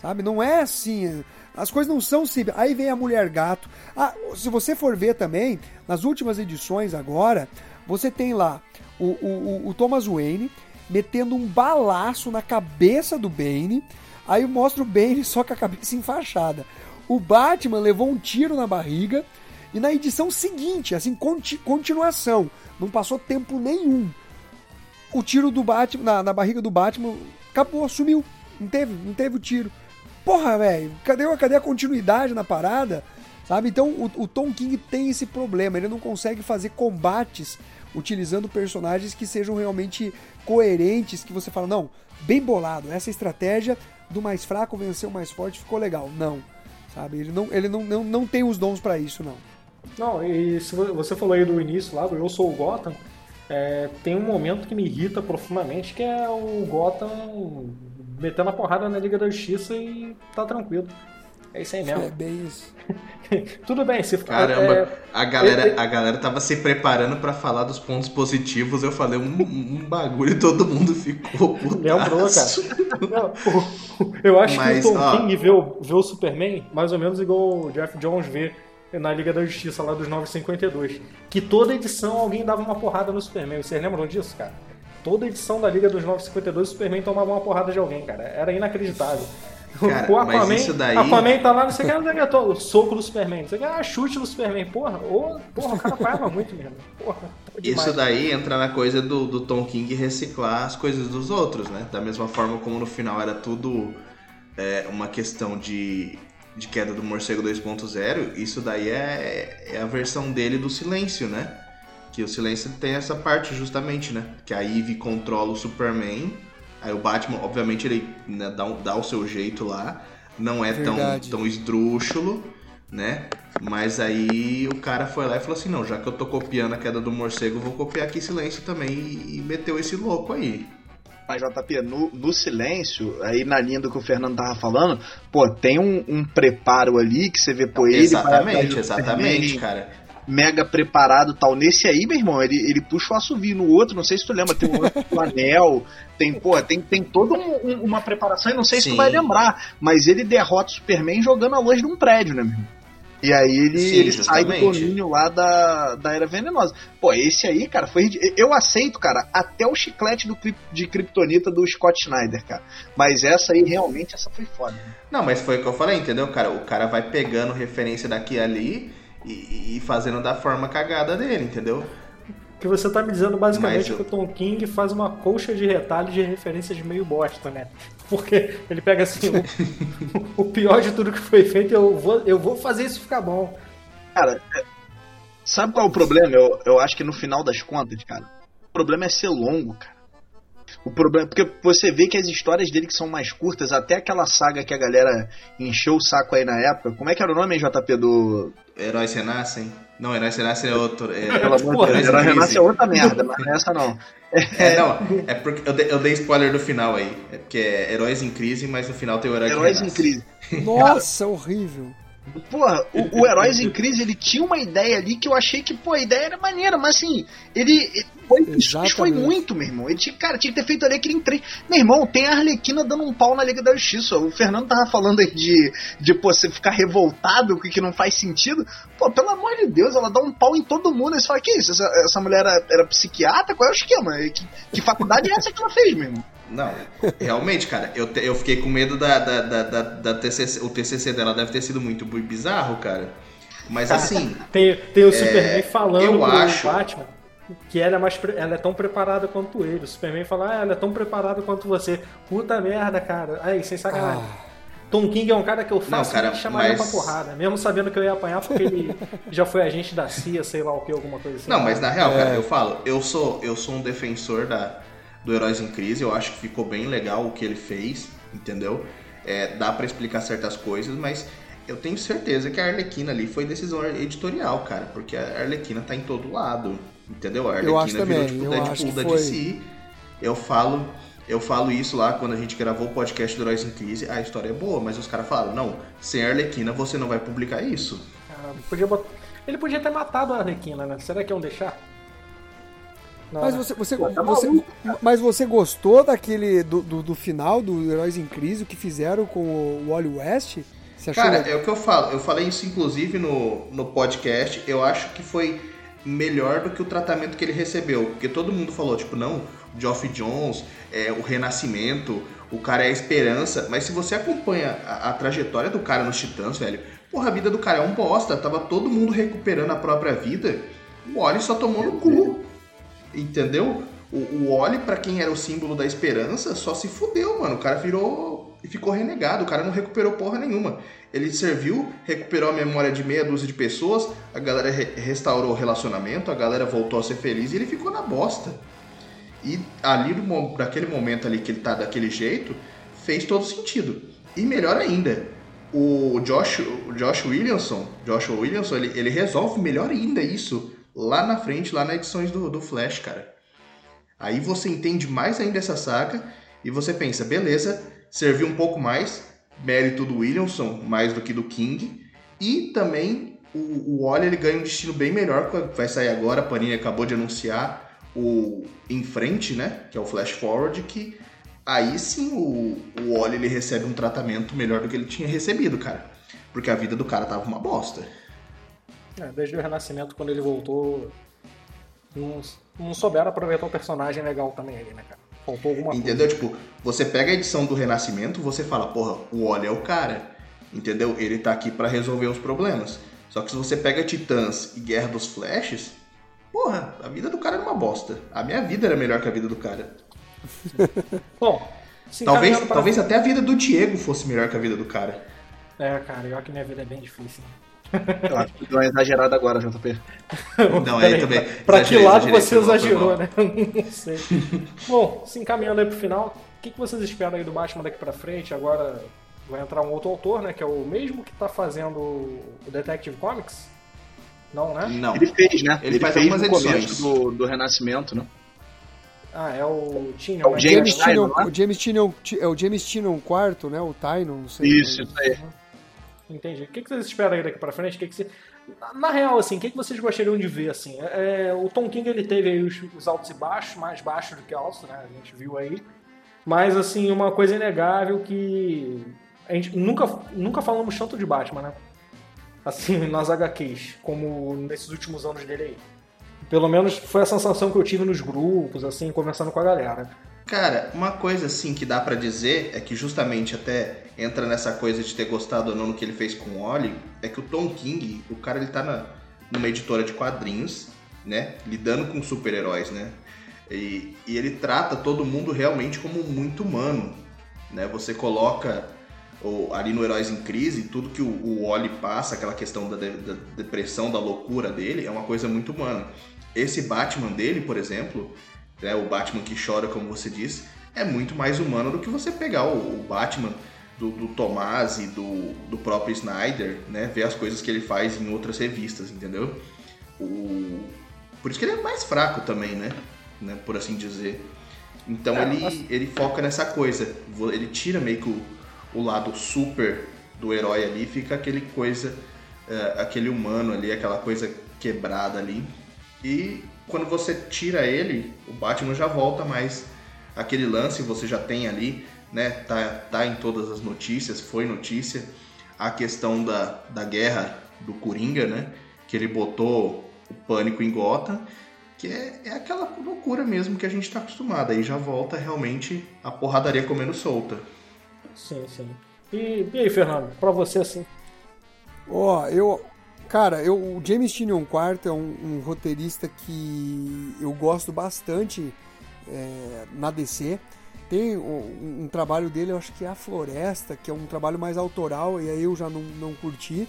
Sabe? Não é assim. As coisas não são simples. Aí vem a mulher gato. Ah, se você for ver também, nas últimas edições agora, você tem lá o, o- o Thomas Wayne metendo um balaço na cabeça do Bane. Aí mostra o Bane *laughs* só com a cabeça enfaixada. O Batman levou um tiro na barriga. E na edição seguinte, assim, conti- continuação, não passou tempo nenhum. O tiro do Batman, na, na barriga do Batman, acabou, sumiu. Não teve, não teve o tiro. Porra, velho, cadê, cadê a continuidade na parada? Sabe? Então o, o Tom King tem esse problema, ele não consegue fazer combates utilizando personagens que sejam realmente coerentes, que você fala, não, bem bolado, essa estratégia do mais fraco vencer o mais forte ficou legal. Não, sabe? Ele não, ele não, não, não tem os dons pra isso, não. Não, e se vo- você falou aí do início lá, do Eu Sou o Gotham, é, tem um momento que me irrita profundamente, que é o Gotham metendo a porrada na Liga da Justiça e tá tranquilo. É isso aí É mesmo. bem isso. *laughs* Tudo bem, se Caramba, é, a, galera, é- a galera tava se preparando pra falar dos pontos positivos. Eu falei um, um bagulho e todo mundo ficou Lembrou, putaço. Não, o- o- eu acho Mas, que o Tom ó. King vê o, vê o Superman mais ou menos igual o Jeff Jones vê na Liga da Justiça lá dos 952. Que toda edição alguém dava uma porrada no Superman. Vocês lembram disso, cara? Toda edição da Liga dos 952 o Superman tomava uma porrada de alguém, cara. Era inacreditável. Cara, o Aquaman, mas isso daí- Aquaman tá lá, não sei o que, não sei o que, o soco do Superman, não sei o que, ah, chute do Superman, porra, ô, porra, o cara apanhava *laughs* muito mesmo, porra, tá demais. Isso daí entra na coisa do, do Tom King reciclar as coisas dos outros, né? Da mesma forma como no final era tudo é, uma questão de, de queda do morcego 2.0, isso daí é, é a versão dele do silêncio, né? Que o silêncio tem essa parte justamente, né? Que a Eve controla o Superman, aí o Batman, obviamente, ele né, dá, dá o seu jeito lá, não é tão, Verdade. tão esdrúxulo, né? Mas aí o cara foi lá e falou assim, não, já que eu tô copiando a queda do morcego, vou copiar aqui silêncio também e, e meteu esse louco aí. Mas, JP, no, no silêncio, aí na linha do que o Fernando tava falando, pô, tem um, um preparo ali que você vê, pô, ele. exatamente, exatamente, cara. Mega preparado e tal. Nesse aí, meu irmão, ele, ele puxa o assovio. No outro, não sei se tu lembra, tem o lance *laughs* do anel, tem, pô, tem, tem toda um- um- uma preparação, e não sei se tu Sim. vai lembrar, mas ele derrota o Superman jogando a luz de um prédio, né, meu irmão? E aí ele, Sim, ele sai do domínio lá da, da Era Venenosa. Pô, esse aí, cara, foi. Eu aceito, cara, até o chiclete do, de Kryptonita do Scott Snyder, cara. Mas essa aí, realmente, essa foi foda. né? Não, mas foi o que eu falei, entendeu, cara? O cara vai pegando referência daqui e ali e, e fazendo da forma cagada dele, entendeu? Que você tá me dizendo basicamente eu- que o Tom King faz uma colcha de retalhos de referências meio bosta, né? Porque ele pega assim, o, o pior de tudo que foi feito, eu vou, eu vou fazer isso ficar bom. Cara, sabe qual é o problema? Eu, eu acho que no final das contas, cara, o problema é ser longo, cara. O problema, porque você vê que as histórias dele que são mais curtas, até aquela saga que a galera encheu o saco aí na época. Como é que era o nome, hein, JP, do. Heróis renascem? Não, Heróis renascem é outro. É, Pelo amor de Deus. Renasce é outra merda, mas não é essa não. É, não, é porque eu dei, eu dei spoiler do final aí. É porque é Heróis em Crise, mas no final tem o Herói Heróis em renasce. Crise. Nossa, horrível. Porra, o, o Heróis em Crise, ele tinha uma ideia ali que eu achei que, pô, a ideia era maneira, mas assim, ele. ele- foi, foi muito, meu irmão. Ele tinha, cara, tinha que ter feito ali aquele em três. Meu irmão, tem a Arlequina dando um pau na Liga da Justiça. O Fernando tava falando aí de, de pô, você ficar revoltado, que, que não faz sentido. Pô, pelo amor de Deus, ela dá um pau em todo mundo. Aí você fala, que isso? Essa, essa mulher era, era psiquiatra? Qual é o esquema? Que, que faculdade é essa que ela fez, meu irmão? Não, realmente, cara, eu, te- eu fiquei com medo da, da, da, da, da TCC. O TCC dela deve ter sido muito bizarro, cara. Mas assim, *laughs* Tem, tem o Superman falando eu pro acho- Batman que ela é, mais, ela é tão preparada quanto ele. O Superman fala, ah, ela é tão preparada quanto você. Puta merda, cara. Aí, sem sacanagem. Ah, Tom King é um cara que eu faço cara, chamaria mas- pra porrada. Mesmo sabendo que eu ia apanhar porque ele *laughs* já foi agente da CIA, sei lá o que, alguma coisa assim. Não, mas na real, É. cara, eu falo, eu sou, eu sou um defensor da, do Heróis em Crise, eu acho que ficou bem legal o que ele fez, entendeu? É, dá pra explicar certas coisas, mas eu tenho certeza que a Arlequina ali foi decisão editorial, cara, porque a Arlequina tá em todo lado, entendeu? A Arlequina acho também, virou tipo eu Deadpool acho da foi. DC. Eu falo, eu falo isso lá quando a gente gravou o podcast do Heróis em Crise, a história é boa, mas os caras falaram, não, sem a Arlequina você não vai publicar isso. Cara, podia bot- Ele podia ter matado a Arlequina, né? Será que iam deixar? Não, Mas você, você, Pô, tá você- mas você gostou daquele do, do, do final do Heróis em Crise, o que fizeram com o Wally West? Você achou Cara, legal? é o que eu falo. Eu falei isso inclusive no, no podcast. Eu acho que foi melhor do que o tratamento que ele recebeu. Porque todo mundo falou, tipo, não, Geoff Jones, é, o renascimento, o cara é a esperança. Mas se você acompanha a, a trajetória do cara nos Titãs, velho, porra, a vida do cara é um bosta. Tava todo mundo recuperando a própria vida. O Wally só tomou no cu. Entendeu? O, o Wally, pra quem era o símbolo da esperança, só se fudeu, mano. O cara virou e ficou renegado. O cara não recuperou porra nenhuma. Ele serviu, recuperou a memória de meia dúzia de pessoas, a galera re- restaurou o relacionamento, a galera voltou a ser feliz e ele ficou na bosta. E ali, naquele momento ali que ele tá daquele jeito, fez todo sentido. E melhor ainda, o Josh, o Josh Williamson, Joshua Williamson, ele, ele resolve melhor ainda isso lá na frente, lá nas edições do, do Flash, cara. Aí você entende mais ainda essa saga e você pensa, beleza, serviu um pouco mais, mérito do Williamson mais do que do King. E também o, o ele ganha um destino bem melhor, vai sair agora, a Panini acabou de anunciar o Em Frente, né, que é o Flash Forward, que aí sim o, o ele recebe um tratamento melhor do que ele tinha recebido, cara. Porque a vida do cara tava uma bosta. É, desde o Renascimento, quando ele voltou, não, não souberam aproveitar o personagem legal também ali, né, cara? Faltou alguma Entendeu? coisa. Tipo, você pega a edição do Renascimento, você fala, porra, o Oli é o cara. Entendeu? Ele tá aqui pra resolver os problemas. Só que se você pega Titãs e Guerra dos Flashes, porra, a vida do cara era uma bosta. A minha vida era melhor que a vida do cara. *laughs* Bom, Talvez, talvez até a vida do Diego fosse melhor que a vida do cara. É, cara, eu que minha vida é bem difícil. Eu acho que deu uma exagerada agora, JP. *laughs* Não, é Peraí, também. Pra, pra que lado exagerei, você exagerou, né? *laughs* Não sei. *laughs* Bom, se encaminhando aí pro final, o que, que vocês esperam aí do Batman daqui pra frente? Agora vai entrar um outro autor, né? Que é o mesmo que tá fazendo o Detective Comics? Não, né? Não. Ele fez, né? Ele faz fez algumas edições. do, do Renascimento, né? Ah, é o Tinion, É o né? James James Tynion, Tynion, né? o James Tynion, é o James Tynion quarto, né? O Tynion, não sei. Isso, isso aí. Entendi. O que, vocês esperam aí daqui pra frente? O que que você... Na- real, assim, o que, vocês gostariam de ver, assim? É, o Tom King, ele teve aí os, os altos e baixos, mais baixos do que altos, né? A gente viu aí. Mas, assim, uma coisa inegável que... A gente nunca, nunca falamos tanto de Batman, né? Assim, *laughs* nas HQs, como nesses últimos anos dele aí. Pelo menos foi a sensação que eu tive nos grupos, assim, conversando com a galera. Cara, uma coisa assim que dá pra dizer é que justamente até entra nessa coisa de ter gostado ou não no que ele fez com o Oli, é que o Tom King, o cara ele tá na, numa editora de quadrinhos, né, lidando com super-heróis, né? E, e ele trata todo mundo realmente como muito humano, né? Você coloca o- ali no Heróis em Crise, tudo que o, o Oli passa, aquela questão da, de- da depressão, da loucura dele, é uma coisa muito humana. Esse Batman dele, por exemplo, né, o Batman que chora, como você disse, é muito mais humano do que você pegar o, o Batman do, do Tomás e do, do próprio Snyder, né? Ver as coisas que ele faz em outras revistas, entendeu? O... Por isso que ele é mais fraco também, né? né? Por assim dizer. Então É, ele, ele foca nessa coisa. Ele tira meio que o, o lado super do herói ali, fica aquele coisa, é, aquele humano ali, aquela coisa quebrada ali. E quando você tira ele, o Batman já volta mais aquele lance, você já tem ali, né? Tá, tá em todas as notícias, foi notícia, a questão da, da guerra do Coringa, né? Que ele botou o pânico em Gotham, que é, é aquela loucura mesmo que a gente tá acostumado. Aí já volta realmente a porradaria comendo solta. Sim, sim. E, e aí, Fernando, pra você, assim, Ó, eu. Cara, eu, o James Tynion IV é um, um roteirista que eu gosto bastante é, na DC. Tem um, um trabalho dele, eu acho que é A Floresta, que é um trabalho mais autoral, e aí eu já não, não curti.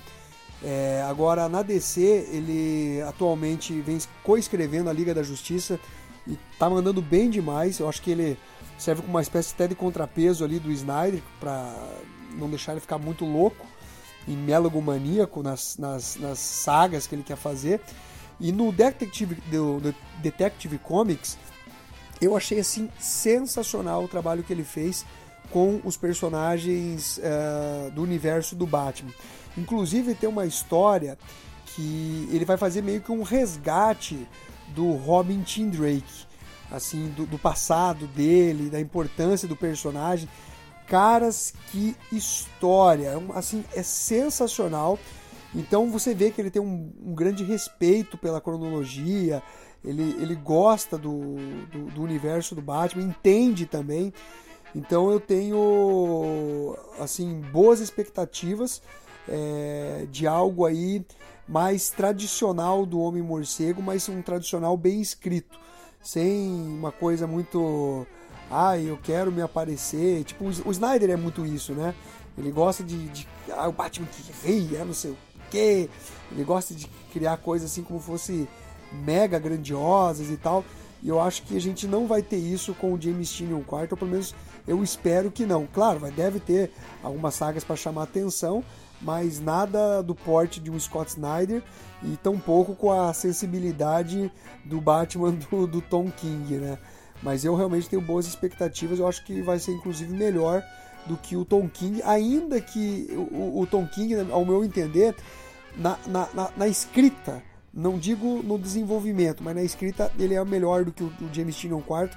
É, agora, na DC, ele atualmente vem coescrevendo a Liga da Justiça e tá mandando bem demais. Eu acho que ele serve como uma espécie até de contrapeso ali do Snyder, pra não deixar ele ficar muito louco e melogomaníaco nas, nas, nas sagas que ele quer fazer. E no Detective, do, do Detective Comics, eu achei assim sensacional o trabalho que ele fez com os personagens eh, do universo do Batman. Inclusive tem uma história que ele vai fazer meio que um resgate do Robin Tim Drake, assim, do, do passado dele, da importância do personagem. Caras, que história! É Assim, é sensacional. Então você vê que ele tem um, um grande respeito pela cronologia, ele, ele gosta do, do, do universo do Batman, entende também. Então eu tenho assim boas expectativas é, de algo aí mais tradicional do Homem Morcego, mas um tradicional bem escrito, sem uma coisa muito ah, eu quero me aparecer. Tipo, o Snyder é muito isso, né? Ele gosta de. de ah, o Batman que rei, é não sei o quê. Ele gosta de criar coisas assim como fosse mega grandiosas e tal. E eu acho que a gente não vai ter isso com o James Tynion IV, ou pelo menos eu espero que não. Claro, vai, deve ter algumas sagas para chamar atenção, mas nada do porte de um Scott Snyder e tampouco com a sensibilidade do Batman do, do Tom King, né? Mas eu realmente tenho boas expectativas. Eu acho que vai ser inclusive melhor do que o Tom King, ainda que o, o Tom King, ao meu entender, na, na, na, na escrita, não digo no desenvolvimento, mas na escrita ele é melhor do que o, o James Tynion IV.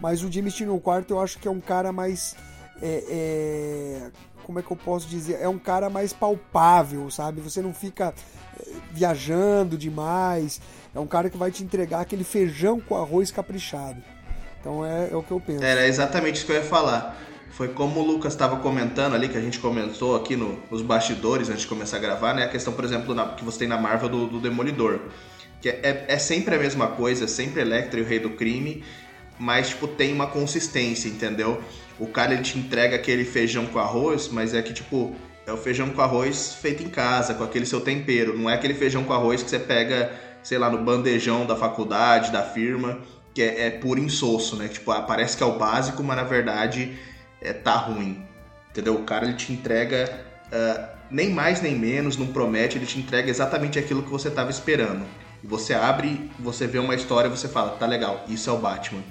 Mas o James Tynion IV eu acho que é um cara mais. é, é, como é que eu posso dizer? É um cara mais palpável, sabe? Você não fica é, viajando demais. É um cara que vai te entregar aquele feijão com arroz caprichado. Então é, é o que eu penso. Era exatamente isso que eu ia falar. Foi como o Lucas estava comentando ali, que a gente comentou aqui no, nos bastidores antes de começar a gravar, né? A questão, por exemplo, na, que você tem na Marvel do, do Demolidor. Que é, é, sempre a mesma coisa, é sempre Electra e o Rei do Crime, mas, tipo, tem uma consistência, entendeu? O cara, ele te entrega aquele feijão com arroz, mas é que, tipo, é o feijão com arroz feito em casa, com aquele seu tempero. Não é aquele feijão com arroz que você pega, sei lá, no bandejão da faculdade, da firma, que é, é puro insosso, né? Tipo, ah, parece que é o básico, mas na verdade é, tá ruim. Entendeu? O cara ele te entrega uh, nem mais nem menos, não promete, ele te entrega exatamente aquilo que você estava esperando. E você abre, você vê uma história, você fala, tá legal, isso é o Batman.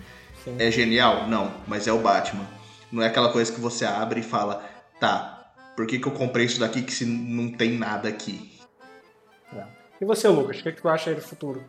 Sim. É genial? Não, mas é o Batman. Não é aquela coisa que você abre e fala, tá, por que, que eu comprei isso daqui que se não tem nada aqui? É. E você, Lucas, o que, que tu acha aí do futuro?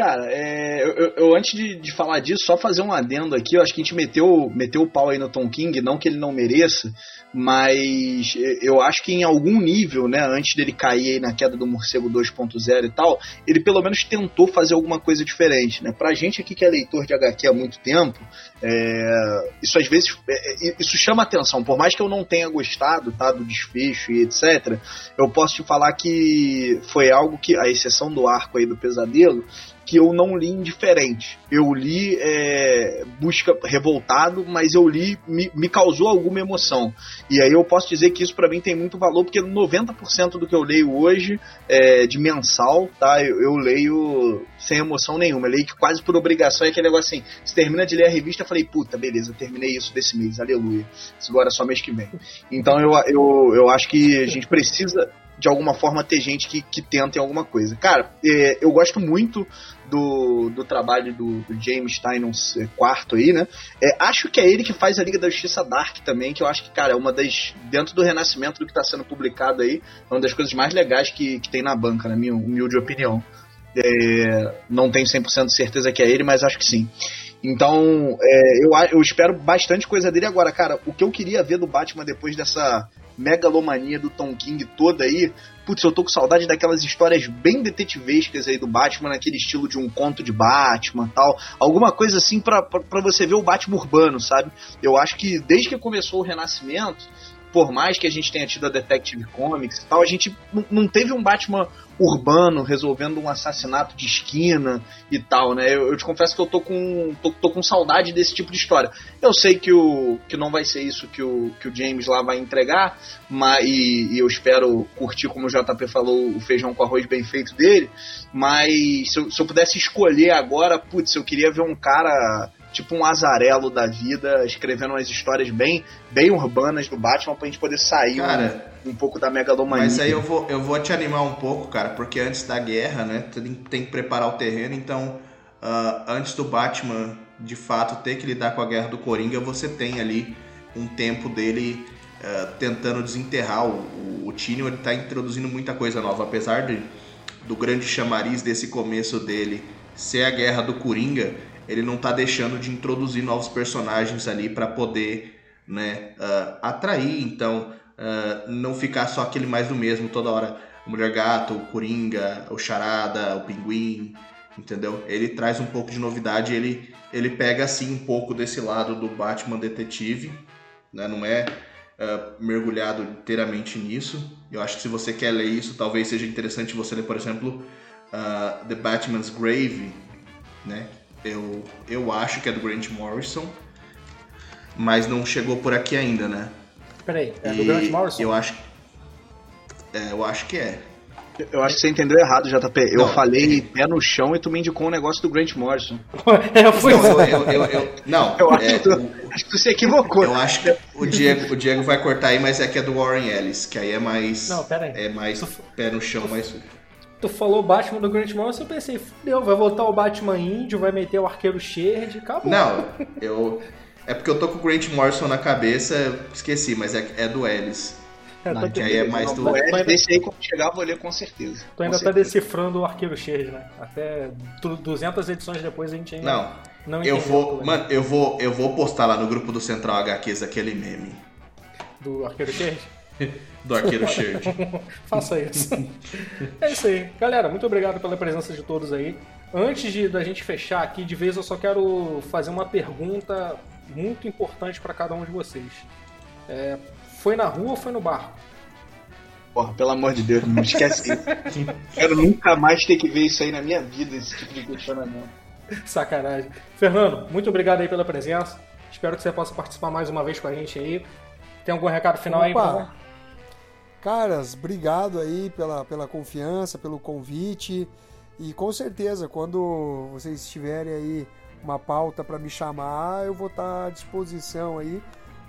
Cara, é, eu, eu, antes de, de, falar disso, só fazer um adendo aqui. Eu acho que a gente meteu, meteu o pau aí no Tom King, não que ele não mereça, mas eu acho que em algum nível, né, antes dele cair na queda do Morcego 2.0 e tal, ele pelo menos tentou fazer alguma coisa diferente. Né? Pra gente aqui que é leitor de HQ há muito tempo, é, isso às vezes é, é isso chama atenção. Por mais que eu não tenha gostado tá, do desfecho e etc., eu posso te falar que foi algo que, a exceção do arco aí do pesadelo, que eu não li indiferente. Eu li é, busca revoltado, mas eu li me, me, causou alguma emoção. E aí eu posso dizer que isso para mim tem muito valor, porque 90% do que eu leio hoje é, de mensal, tá? Eu, eu, leio sem emoção nenhuma. Eu leio que quase por obrigação é aquele negócio assim. Se termina de ler a revista, eu falei, puta, beleza, terminei isso desse mês, aleluia. Agora é só mês que vem. Então eu, eu, eu acho que a gente precisa de alguma forma ter gente que, que tenta em alguma coisa. Cara, é, eu gosto muito do, do trabalho do, do James Tynion é, quarto aí, né? É, acho que é ele que faz a Liga da Justiça Dark também, que eu acho que, cara, é uma das. Dentro do renascimento do que está sendo publicado aí, é uma das coisas mais legais que, que tem na banca, na minha humilde opinião. É, não tenho 100% de certeza que é ele, mas acho que sim. Então, é, eu, eu espero bastante coisa dele agora, cara. O que eu queria ver do Batman depois dessa megalomania do Tom King toda aí. Putz, eu tô com saudade daquelas histórias bem detetivescas aí do Batman, naquele estilo de um conto de Batman tal. Alguma coisa assim para você ver o Batman urbano, sabe? Eu acho que desde que começou o Renascimento, por mais que a gente tenha tido a Detective Comics e tal, a gente não teve um Batman urbano resolvendo um assassinato de esquina e tal, né? Eu, eu te confesso que eu tô com, tô, tô, com saudade desse tipo de história. Eu sei que, o, que não vai ser isso que o, que o James lá vai entregar, mas, e, e eu espero curtir, como o JP falou, o feijão com arroz bem feito dele, mas se eu, se eu pudesse escolher agora, putz, eu queria ver um cara tipo um azarelo da vida, escrevendo umas histórias bem, bem urbanas do Batman pra gente poder sair cara, um, um pouco da megalomania. Mas aí eu vou, eu vou te animar um pouco, cara, porque antes da guerra, né, tem, tem que preparar o terreno, então uh, antes do Batman de fato ter que lidar com a guerra do Coringa, você tem ali um tempo dele uh, tentando desenterrar o, o, o Tino, ele tá introduzindo muita coisa nova, apesar de, do grande chamariz desse começo dele ser a guerra do Coringa, ele não está deixando de introduzir novos personagens ali para poder né, uh, atrair, então uh, não ficar só aquele mais do mesmo toda hora. O Mulher Gato, o Coringa, o Charada, o Pinguim, entendeu? Ele traz um pouco de novidade, ele, ele pega assim um pouco desse lado do Batman detetive, né? não é uh, mergulhado inteiramente nisso. Eu acho que se você quer ler isso, talvez seja interessante você ler, por exemplo, The Batman's Grave, né? Eu, eu acho que é do Grant Morrison, mas não chegou por aqui ainda, né? Peraí, é do Grant Morrison? Eu acho, é, eu acho que é. Eu acho que você entendeu errado, JP. Eu não, falei é... pé no chão e tu me indicou um negócio do Grant Morrison. *laughs* é, foi não, eu, eu, eu, não, eu acho, é, que tu, o, acho que tu se equivocou. Eu acho que o Diego, o Diego vai cortar aí, mas é que é do Warren Ellis, que aí é mais. Não, pera aí. É mais pé no chão, mais tu falou Batman do Grant Morrison, eu pensei, fudeu, vai voltar o Batman índio, vai meter o arqueiro Sherd, acabou. Não, eu. É porque eu tô com o Grant Morrison na cabeça, esqueci, mas é, é do Ellis. É, não, que aí é mais do. Ainda... Desse aí, quando chegar, vou ler com certeza. Tu ainda com tá certeza. decifrando o arqueiro Sherd, né? Até 200 edições depois a gente ainda. Não. Não eu vou, mano, eu vou, eu vou postar lá no grupo do Central HQs aquele meme. Do arqueiro Sherd? *laughs* do arqueiro Shield. *laughs* Faça isso. é isso aí. Galera, muito obrigado pela presença de todos aí. Antes de da gente fechar aqui de vez, eu só quero fazer uma pergunta muito importante para cada um de vocês. É, foi na rua ou foi no barco? Porra, pelo amor de Deus, não esquece isso. *laughs* Quero nunca mais ter que ver isso aí na minha vida, esse tipo de questionamento. Sacanagem. Fernando, muito obrigado aí pela presença. Espero que você possa participar mais uma vez com a gente aí. Tem algum recado final aí? Opa. Caras, obrigado aí pela, pela confiança, pelo convite. E com certeza, quando vocês tiverem aí uma pauta para me chamar, eu vou estar à disposição aí.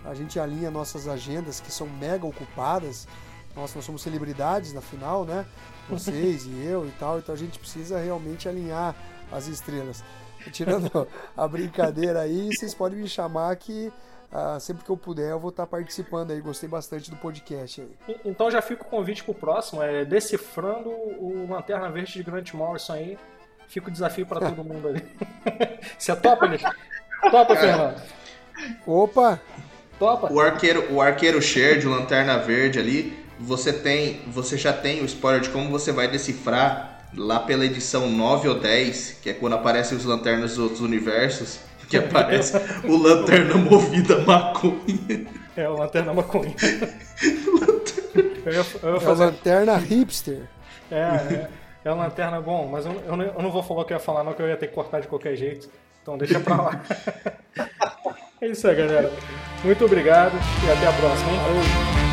A gente alinha nossas agendas que são mega ocupadas. Nós somos celebridades na final, né? Vocês e eu e tal, então a gente precisa realmente alinhar as estrelas. Tirando *laughs* a brincadeira aí, vocês podem me chamar que ah, sempre que eu puder eu vou estar participando aí. Gostei bastante do podcast aí. Então já fica o convite pro próximo, é decifrando o Lanterna Verde de Grant Morrison aí. Fica o desafio para todo mundo ali. *laughs* Você topa, Alex? Topa, Fernando? Opa! Topa? O arqueiro, o arqueiro Share de Lanterna Verde ali, você tem, você já tem o spoiler de como você vai decifrar lá pela edição 9 ou 10, que é quando aparecem os lanternas dos outros universos, que aparece o lanterna movida maconha. É, o lanterna maconha. eu ia, eu ia fazer... É lanterna hipster. É, é, é a lanterna bom, mas eu, eu, não, eu não vou falar o que eu ia falar, não, que eu ia ter que cortar de qualquer jeito. Então deixa pra lá. *laughs* é isso aí, galera. Muito obrigado e até a próxima, hein?